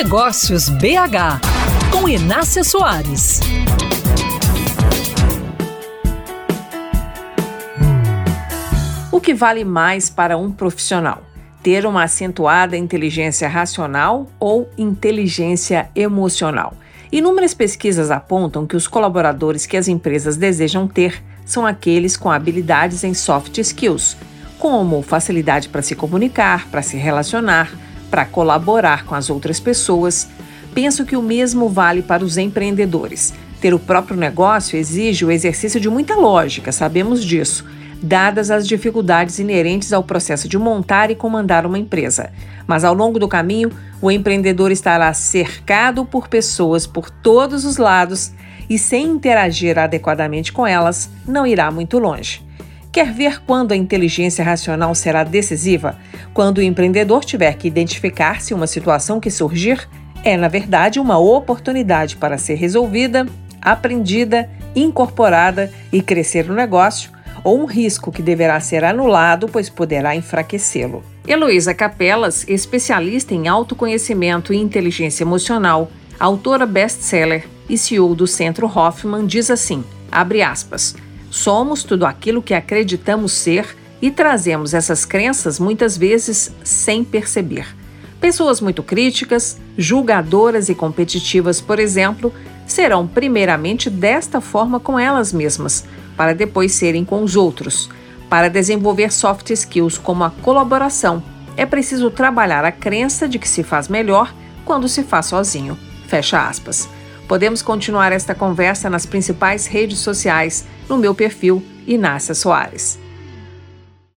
Negócios BH, com Inácia Soares. O que vale mais para um profissional? Ter uma acentuada inteligência racional ou inteligência emocional? Inúmeras pesquisas apontam que os colaboradores que as empresas desejam ter são aqueles com habilidades em soft skills, como facilidade para se comunicar, para se relacionar, para colaborar com as outras pessoas. Penso que o mesmo vale para os empreendedores. Ter o próprio negócio exige o exercício de muita lógica, sabemos disso dadas as dificuldades inerentes ao processo de montar e comandar uma empresa. Mas ao longo do caminho, o empreendedor estará cercado por pessoas por todos os lados e, sem interagir adequadamente com elas, não irá muito longe. Quer ver quando a inteligência racional será decisiva? Quando o empreendedor tiver que identificar se uma situação que surgir é, na verdade, uma oportunidade para ser resolvida, aprendida, incorporada e crescer no negócio ou um risco que deverá ser anulado, pois poderá enfraquecê-lo. Heloísa Capelas, especialista em autoconhecimento e inteligência emocional, autora best-seller e CEO do Centro Hoffman, diz assim: abre aspas. Somos tudo aquilo que acreditamos ser e trazemos essas crenças muitas vezes sem perceber. Pessoas muito críticas, julgadoras e competitivas, por exemplo, serão primeiramente desta forma com elas mesmas, para depois serem com os outros. Para desenvolver soft skills como a colaboração, é preciso trabalhar a crença de que se faz melhor quando se faz sozinho. Fecha aspas. Podemos continuar esta conversa nas principais redes sociais no meu perfil Inácia Soares.